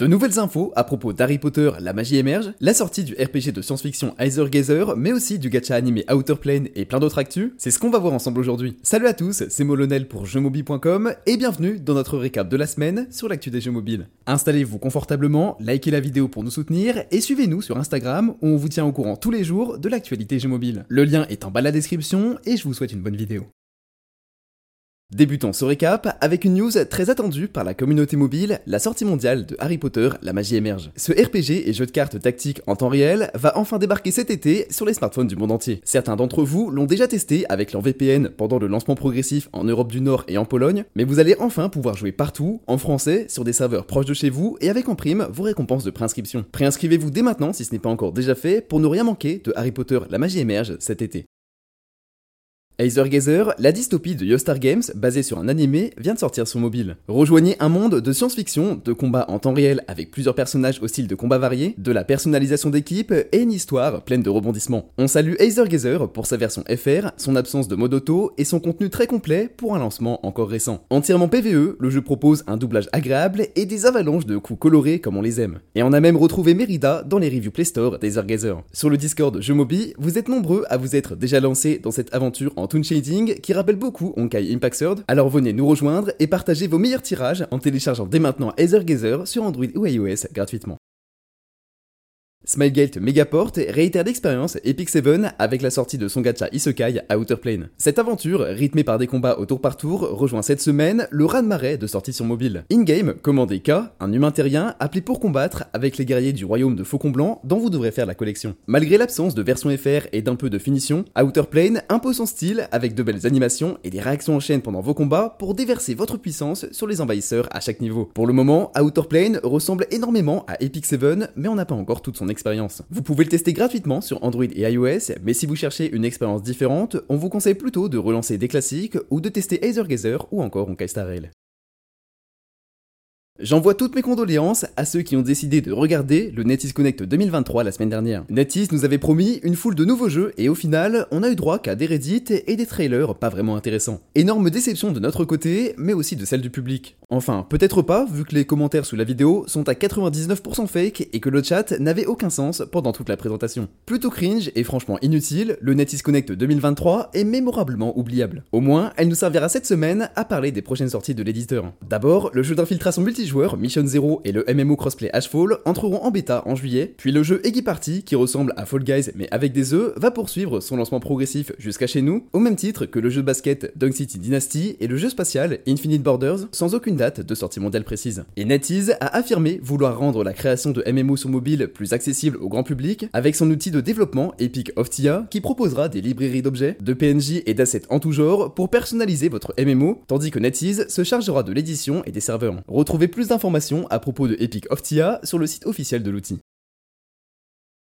De nouvelles infos à propos d'Harry Potter, la magie émerge, la sortie du RPG de science-fiction Either Gazer, mais aussi du gacha animé Outer Plane et plein d'autres actus, c'est ce qu'on va voir ensemble aujourd'hui. Salut à tous, c'est Molonel pour jeuxmobile.com et bienvenue dans notre récap de la semaine sur l'actu des jeux mobiles. Installez-vous confortablement, likez la vidéo pour nous soutenir et suivez-nous sur Instagram où on vous tient au courant tous les jours de l'actualité jeux mobiles. Le lien est en bas de la description et je vous souhaite une bonne vidéo. Débutons ce récap avec une news très attendue par la communauté mobile, la sortie mondiale de Harry Potter, la magie émerge. Ce RPG et jeu de cartes tactique en temps réel va enfin débarquer cet été sur les smartphones du monde entier. Certains d'entre vous l'ont déjà testé avec leur VPN pendant le lancement progressif en Europe du Nord et en Pologne, mais vous allez enfin pouvoir jouer partout, en français, sur des serveurs proches de chez vous et avec en prime vos récompenses de préinscription. Préinscrivez-vous dès maintenant si ce n'est pas encore déjà fait pour ne rien manquer de Harry Potter, la magie émerge cet été. Gazer, la dystopie de Yostar Games, basée sur un animé, vient de sortir sur mobile. Rejoignez un monde de science-fiction, de combat en temps réel avec plusieurs personnages au style de combat variés, de la personnalisation d'équipe et une histoire pleine de rebondissements. On salue Gazer pour sa version FR, son absence de mode auto et son contenu très complet pour un lancement encore récent. Entièrement PVE, le jeu propose un doublage agréable et des avalanches de coups colorés comme on les aime. Et on a même retrouvé Merida dans les reviews Play Store Gazer. Sur le Discord Jeux Mobi, vous êtes nombreux à vous être déjà lancés dans cette aventure en toon shading qui rappelle beaucoup Honkai Impact Sword, alors venez nous rejoindre et partagez vos meilleurs tirages en téléchargeant dès maintenant Gazer sur Android ou iOS gratuitement. Smilegate Megaport réitère l'expérience Epic 7 avec la sortie de son gacha Isekai à Outer Plane. Cette aventure, rythmée par des combats au tour par tour, rejoint cette semaine le raz-de-marée de sortie sur mobile. In-game, commandez K, un humain terrien appelé pour combattre avec les guerriers du royaume de Faucon Blanc dont vous devrez faire la collection. Malgré l'absence de version FR et d'un peu de finition, Outer Plane impose son style avec de belles animations et des réactions en chaîne pendant vos combats pour déverser votre puissance sur les envahisseurs à chaque niveau. Pour le moment, Outer Plane ressemble énormément à Epic 7 mais on n'a pas encore toute son Vous pouvez le tester gratuitement sur Android et iOS, mais si vous cherchez une expérience différente, on vous conseille plutôt de relancer des classiques ou de tester Gazer ou encore Honkai Star Rail. J'envoie toutes mes condoléances à ceux qui ont décidé de regarder le NetEase Connect 2023 la semaine dernière. NetEase nous avait promis une foule de nouveaux jeux et au final, on a eu droit qu'à des Reddit et des trailers pas vraiment intéressants. Énorme déception de notre côté, mais aussi de celle du public. Enfin, peut-être pas, vu que les commentaires sous la vidéo sont à 99% fake et que le chat n'avait aucun sens pendant toute la présentation. Plutôt cringe et franchement inutile, le NetEase Connect 2023 est mémorablement oubliable. Au moins, elle nous servira cette semaine à parler des prochaines sorties de l'éditeur. D'abord, le jeu d'infiltration multijoueur joueurs Mission Zero et le MMO crossplay Ashfall entreront en bêta en juillet, puis le jeu Eggy Party, qui ressemble à Fall Guys mais avec des œufs, va poursuivre son lancement progressif jusqu'à chez nous, au même titre que le jeu de basket Dunk City Dynasty et le jeu spatial Infinite Borders, sans aucune date de sortie mondiale précise. Et NetEase a affirmé vouloir rendre la création de MMO sur mobile plus accessible au grand public, avec son outil de développement Epic of Tia, qui proposera des librairies d'objets, de PNJ et d'assets en tout genre pour personnaliser votre MMO, tandis que NetEase se chargera de l'édition et des serveurs. Retrouvez plus d'informations à propos de Epic of Tia sur le site officiel de l'outil.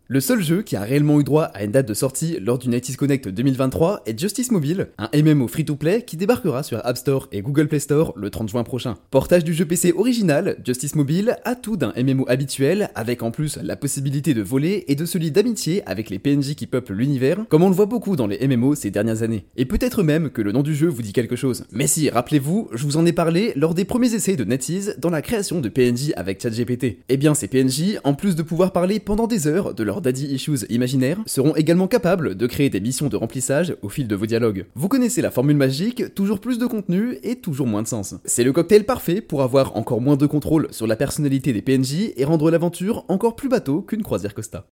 Le seul jeu qui a réellement eu droit à une date de sortie lors du Nighties Connect 2023 est Justice Mobile, un MMO free-to-play qui débarquera sur App Store et Google Play Store le 30 juin prochain. Portage du jeu PC original, Justice Mobile a tout d'un MMO habituel, avec en plus la possibilité de voler et de se lier d'amitié avec les PNJ qui peuplent l'univers, comme on le voit beaucoup dans les MMO ces dernières années. Et peut-être même que le nom du jeu vous dit quelque chose. Mais si, rappelez-vous, je vous en ai parlé lors des premiers essais de NetEase dans la création de PNJ avec ChatGPT. Eh bien ces PNJ, en plus de pouvoir parler pendant des heures de leur daddy issues imaginaires seront également capables de créer des missions de remplissage au fil de vos dialogues. Vous connaissez la formule magique, toujours plus de contenu et toujours moins de sens. C'est le cocktail parfait pour avoir encore moins de contrôle sur la personnalité des PNJ et rendre l'aventure encore plus bateau qu'une croisière Costa.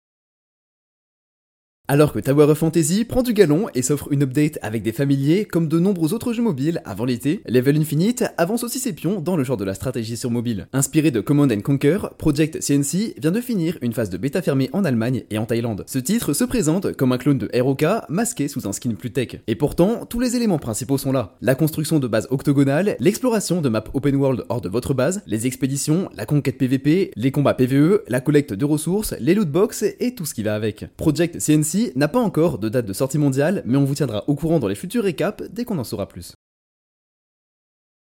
Alors que Tower of Fantasy prend du galon et s'offre une update avec des familiers comme de nombreux autres jeux mobiles avant l'été, Level Infinite avance aussi ses pions dans le genre de la stratégie sur mobile. Inspiré de Command and Conquer, Project CNC vient de finir une phase de bêta fermée en Allemagne et en Thaïlande. Ce titre se présente comme un clone de ROK masqué sous un skin plus tech. Et pourtant, tous les éléments principaux sont là. La construction de bases octogonales, l'exploration de maps open world hors de votre base, les expéditions, la conquête PVP, les combats PVE, la collecte de ressources, les loot box et tout ce qui va avec. Project CNC n'a pas encore de date de sortie mondiale, mais on vous tiendra au courant dans les futurs récaps dès qu'on en saura plus.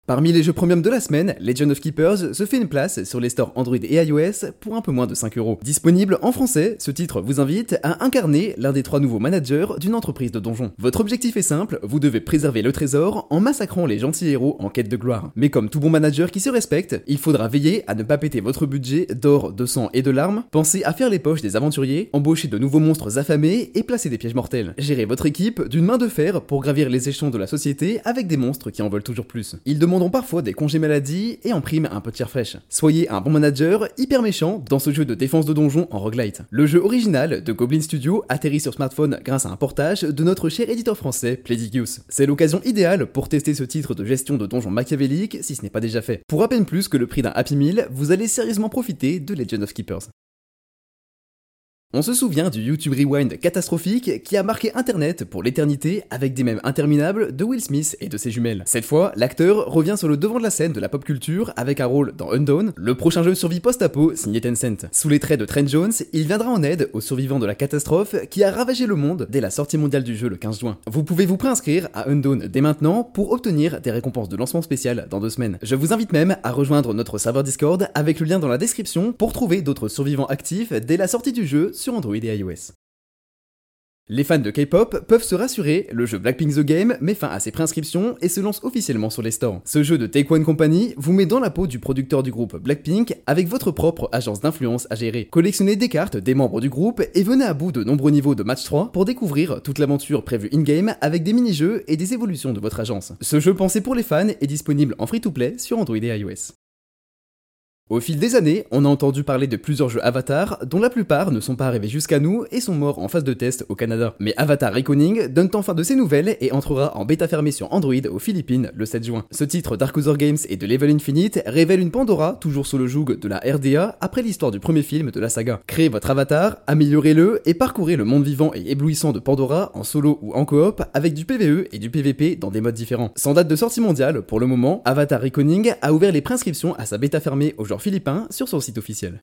Parmi les jeux premium de la semaine, Legend of Keepers se fait une place sur les stores Android et iOS pour un peu moins de 5 euros. Disponible en français, ce titre vous invite à incarner l'un des trois nouveaux managers d'une entreprise de donjons. Votre objectif est simple, vous devez préserver le trésor en massacrant les gentils héros en quête de gloire. Mais comme tout bon manager qui se respecte, il faudra veiller à ne pas péter votre budget d'or, de sang et de larmes, pensez à faire les poches des aventuriers, embaucher de nouveaux monstres affamés et placer des pièges mortels. Gérez votre équipe d'une main de fer pour gravir les échelons de la société avec des monstres qui en veulent toujours plus. Demandent parfois des congés maladie et en prime un peu de fraîche. Soyez un bon manager hyper méchant dans ce jeu de défense de donjon en roguelite. Le jeu original de Goblin Studio atterrit sur smartphone grâce à un portage de notre cher éditeur français Playdigious. C'est l'occasion idéale pour tester ce titre de gestion de donjon machiavélique si ce n'est pas déjà fait. Pour à peine plus que le prix d'un Happy Meal, vous allez sérieusement profiter de Legend of Keepers. On se souvient du YouTube Rewind catastrophique qui a marqué Internet pour l'éternité avec des mèmes interminables de Will Smith et de ses jumelles. Cette fois, l'acteur revient sur le devant de la scène de la pop culture avec un rôle dans Undawn, le prochain jeu survie post-apo signé Tencent. Sous les traits de Trent Jones, il viendra en aide aux survivants de la catastrophe qui a ravagé le monde dès la sortie mondiale du jeu le 15 juin. Vous pouvez vous préinscrire à Undawn dès maintenant pour obtenir des récompenses de lancement spécial dans deux semaines. Je vous invite même à rejoindre notre serveur Discord avec le lien dans la description pour trouver d'autres survivants actifs dès la sortie du jeu Android et iOS. Les fans de K-pop peuvent se rassurer, le jeu Blackpink The Game met fin à ses préinscriptions et se lance officiellement sur les stores. Ce jeu de Take Company vous met dans la peau du producteur du groupe Blackpink avec votre propre agence d'influence à gérer. Collectionnez des cartes des membres du groupe et venez à bout de nombreux niveaux de match 3 pour découvrir toute l'aventure prévue in-game avec des mini-jeux et des évolutions de votre agence. Ce jeu pensé pour les fans est disponible en free-to-play sur Android et iOS. Au fil des années, on a entendu parler de plusieurs jeux Avatar, dont la plupart ne sont pas arrivés jusqu'à nous et sont morts en phase de test au Canada. Mais Avatar Reckoning donne enfin de ses nouvelles et entrera en bêta fermée sur Android aux Philippines le 7 juin. Ce titre Dark Games et de Level Infinite révèle une Pandora toujours sous le joug de la RDA après l'histoire du premier film de la saga. Créez votre avatar, améliorez-le et parcourez le monde vivant et éblouissant de Pandora en solo ou en coop avec du PvE et du PvP dans des modes différents. Sans date de sortie mondiale pour le moment, Avatar Reckoning a ouvert les prescriptions à sa bêta fermée philippin sur son site officiel.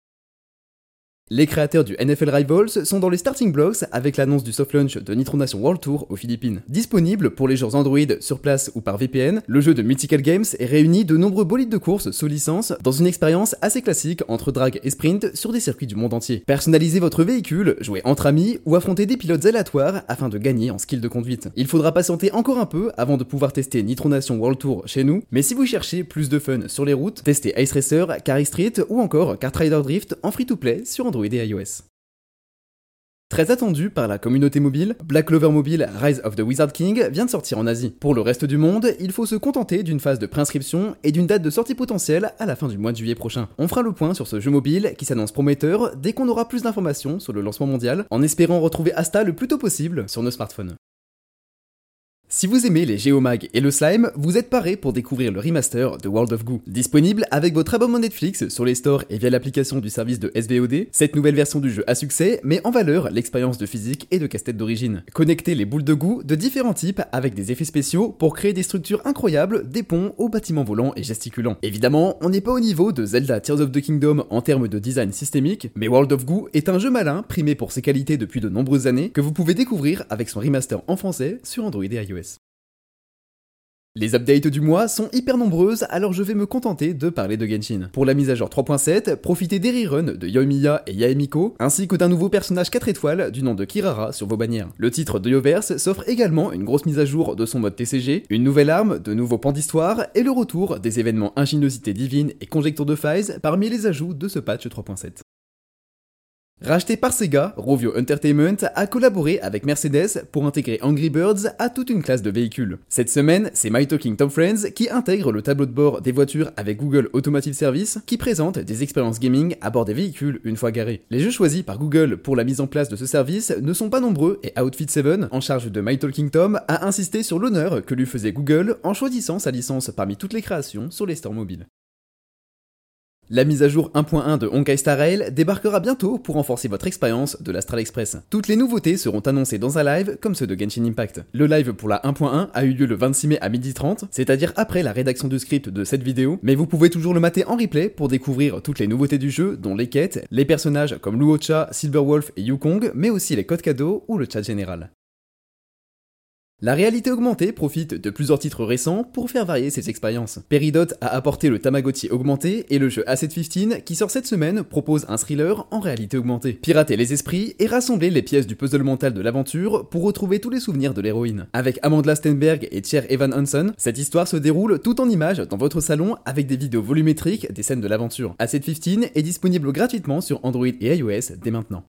Les créateurs du NFL Rivals sont dans les starting blocks avec l'annonce du soft launch de Nitro Nation World Tour aux Philippines. Disponible pour les joueurs Android sur place ou par VPN, le jeu de Mythical Games est réuni de nombreux bolides de course sous licence dans une expérience assez classique entre drag et sprint sur des circuits du monde entier. Personnalisez votre véhicule, jouez entre amis ou affrontez des pilotes aléatoires afin de gagner en skill de conduite. Il faudra patienter encore un peu avant de pouvoir tester Nitro Nation World Tour chez nous, mais si vous cherchez plus de fun sur les routes, testez Ice Racer, Carry Street ou encore Kart Rider Drift en free-to-play sur Android iOS. Très attendu par la communauté mobile, Black Clover Mobile Rise of the Wizard King vient de sortir en Asie. Pour le reste du monde, il faut se contenter d'une phase de préinscription et d'une date de sortie potentielle à la fin du mois de juillet prochain. On fera le point sur ce jeu mobile qui s'annonce prometteur dès qu'on aura plus d'informations sur le lancement mondial, en espérant retrouver Asta le plus tôt possible sur nos smartphones. Si vous aimez les Géomag et le slime, vous êtes paré pour découvrir le remaster de World of Goo. Disponible avec votre abonnement Netflix sur les stores et via l'application du service de SVOD, cette nouvelle version du jeu à succès met en valeur l'expérience de physique et de casse-tête d'origine. Connectez les boules de goût de différents types avec des effets spéciaux pour créer des structures incroyables, des ponts aux bâtiments volants et gesticulants. Évidemment, on n'est pas au niveau de Zelda Tears of the Kingdom en termes de design systémique, mais World of Goo est un jeu malin primé pour ses qualités depuis de nombreuses années que vous pouvez découvrir avec son remaster en français sur Android et iOS. Les updates du mois sont hyper nombreuses, alors je vais me contenter de parler de Genshin. Pour la mise à jour 3.7, profitez des reruns de Yoimiya et Yaemiko, ainsi que d'un nouveau personnage 4 étoiles du nom de Kirara sur vos bannières. Le titre de Yoverse s'offre également une grosse mise à jour de son mode TCG, une nouvelle arme, de nouveaux pans d'histoire, et le retour des événements ingéniosité divine et conjecture de phase parmi les ajouts de ce patch 3.7. Racheté par Sega, Rovio Entertainment a collaboré avec Mercedes pour intégrer Angry Birds à toute une classe de véhicules. Cette semaine, c'est My Talking Tom Friends qui intègre le tableau de bord des voitures avec Google Automotive Service qui présente des expériences gaming à bord des véhicules une fois garés. Les jeux choisis par Google pour la mise en place de ce service ne sont pas nombreux et Outfit 7, en charge de My Talking Tom, a insisté sur l'honneur que lui faisait Google en choisissant sa licence parmi toutes les créations sur les stores mobiles. La mise à jour 1.1 de Honkai Star Rail débarquera bientôt pour renforcer votre expérience de l'Astral Express. Toutes les nouveautés seront annoncées dans un live comme ceux de Genshin Impact. Le live pour la 1.1 a eu lieu le 26 mai à 12h30, c'est-à-dire après la rédaction du script de cette vidéo, mais vous pouvez toujours le mater en replay pour découvrir toutes les nouveautés du jeu, dont les quêtes, les personnages comme Luocha, Silverwolf et Yukong, mais aussi les codes cadeaux ou le chat général. La réalité augmentée profite de plusieurs titres récents pour faire varier ses expériences. Peridot a apporté le Tamagotchi augmenté et le jeu Asset 15 qui sort cette semaine propose un thriller en réalité augmentée. Pirater les esprits et rassembler les pièces du puzzle mental de l'aventure pour retrouver tous les souvenirs de l'héroïne. Avec Amanda Stenberg et Cher Evan Hansen, cette histoire se déroule tout en images dans votre salon avec des vidéos volumétriques des scènes de l'aventure. Asset 15 est disponible gratuitement sur Android et iOS dès maintenant.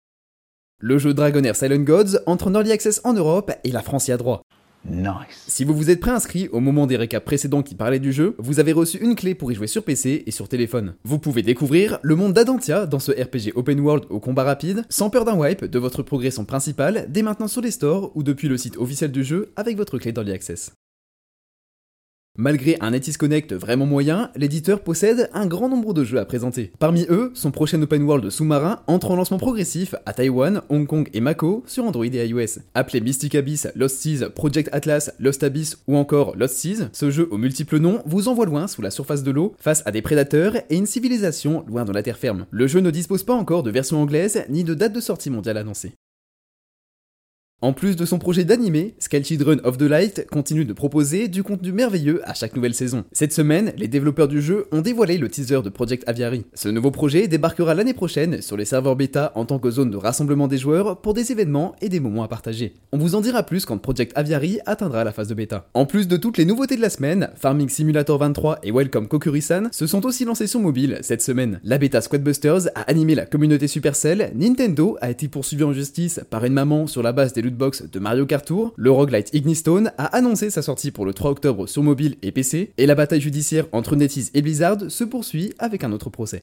Le jeu Dragonair Silent Gods entre en Early Access en Europe et la France y a droit. Nice. Si vous vous êtes préinscrit au moment des récaps précédents qui parlaient du jeu, vous avez reçu une clé pour y jouer sur PC et sur téléphone. Vous pouvez découvrir le monde d'Adantia dans ce RPG open world au combat rapide, sans peur d'un wipe de votre progression principale dès maintenant sur les stores ou depuis le site officiel du jeu avec votre clé d'Early Access. Malgré un Netis Connect vraiment moyen, l'éditeur possède un grand nombre de jeux à présenter. Parmi eux, son prochain open world sous-marin entre en lancement progressif à Taïwan, Hong Kong et Mako sur Android et iOS. Appelé Mystic Abyss, Lost Seas, Project Atlas, Lost Abyss ou encore Lost Seas, ce jeu aux multiples noms vous envoie loin sous la surface de l'eau face à des prédateurs et une civilisation loin de la terre ferme. Le jeu ne dispose pas encore de version anglaise ni de date de sortie mondiale annoncée. En plus de son projet d'animé, Sky Children of the Light continue de proposer du contenu merveilleux à chaque nouvelle saison. Cette semaine, les développeurs du jeu ont dévoilé le teaser de Project Aviary. Ce nouveau projet débarquera l'année prochaine sur les serveurs bêta en tant que zone de rassemblement des joueurs pour des événements et des moments à partager. On vous en dira plus quand Project Aviary atteindra la phase de bêta. En plus de toutes les nouveautés de la semaine, Farming Simulator 23 et Welcome Kokurisan se sont aussi lancés sur mobile cette semaine. La bêta Squadbusters a animé la communauté Supercell, Nintendo a été poursuivi en justice par une maman sur la base des box de Mario Kart Tour, le roguelite Ignistone a annoncé sa sortie pour le 3 octobre sur mobile et PC, et la bataille judiciaire entre NetEase et Blizzard se poursuit avec un autre procès.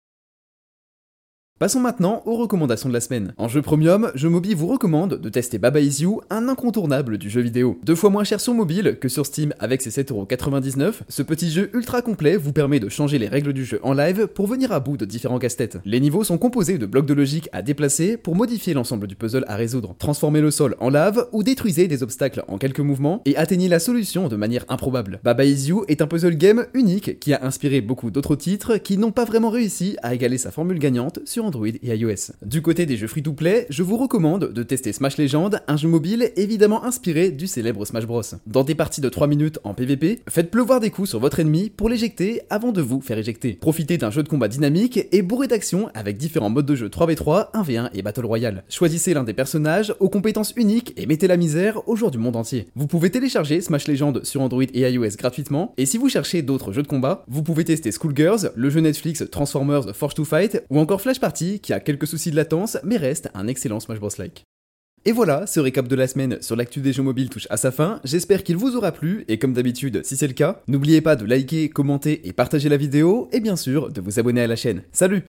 Passons maintenant aux recommandations de la semaine. En jeu premium, Je Mobile vous recommande de tester Baba Is You, un incontournable du jeu vidéo. Deux fois moins cher sur mobile que sur Steam avec ses 7,99€, ce petit jeu ultra complet vous permet de changer les règles du jeu en live pour venir à bout de différents casse-têtes. Les niveaux sont composés de blocs de logique à déplacer pour modifier l'ensemble du puzzle à résoudre. Transformez le sol en lave ou détruisez des obstacles en quelques mouvements et atteignez la solution de manière improbable. Baba Is You est un puzzle game unique qui a inspiré beaucoup d'autres titres qui n'ont pas vraiment réussi à égaler sa formule gagnante sur Android et iOS. Du côté des jeux free-to-play, je vous recommande de tester Smash Legend, un jeu mobile évidemment inspiré du célèbre Smash Bros. Dans des parties de 3 minutes en PvP, faites pleuvoir des coups sur votre ennemi pour l'éjecter avant de vous faire éjecter. Profitez d'un jeu de combat dynamique et bourré d'action avec différents modes de jeu 3v3, 1v1 et Battle Royale. Choisissez l'un des personnages aux compétences uniques et mettez la misère au jour du monde entier. Vous pouvez télécharger Smash Legend sur Android et iOS gratuitement, et si vous cherchez d'autres jeux de combat, vous pouvez tester Schoolgirls, le jeu Netflix Transformers Forge to Fight, ou encore Flash Party qui a quelques soucis de latence, mais reste un excellent Smash Bros. like. Et voilà, ce récap de la semaine sur l'actu des jeux mobiles touche à sa fin, j'espère qu'il vous aura plu, et comme d'habitude, si c'est le cas, n'oubliez pas de liker, commenter et partager la vidéo, et bien sûr de vous abonner à la chaîne. Salut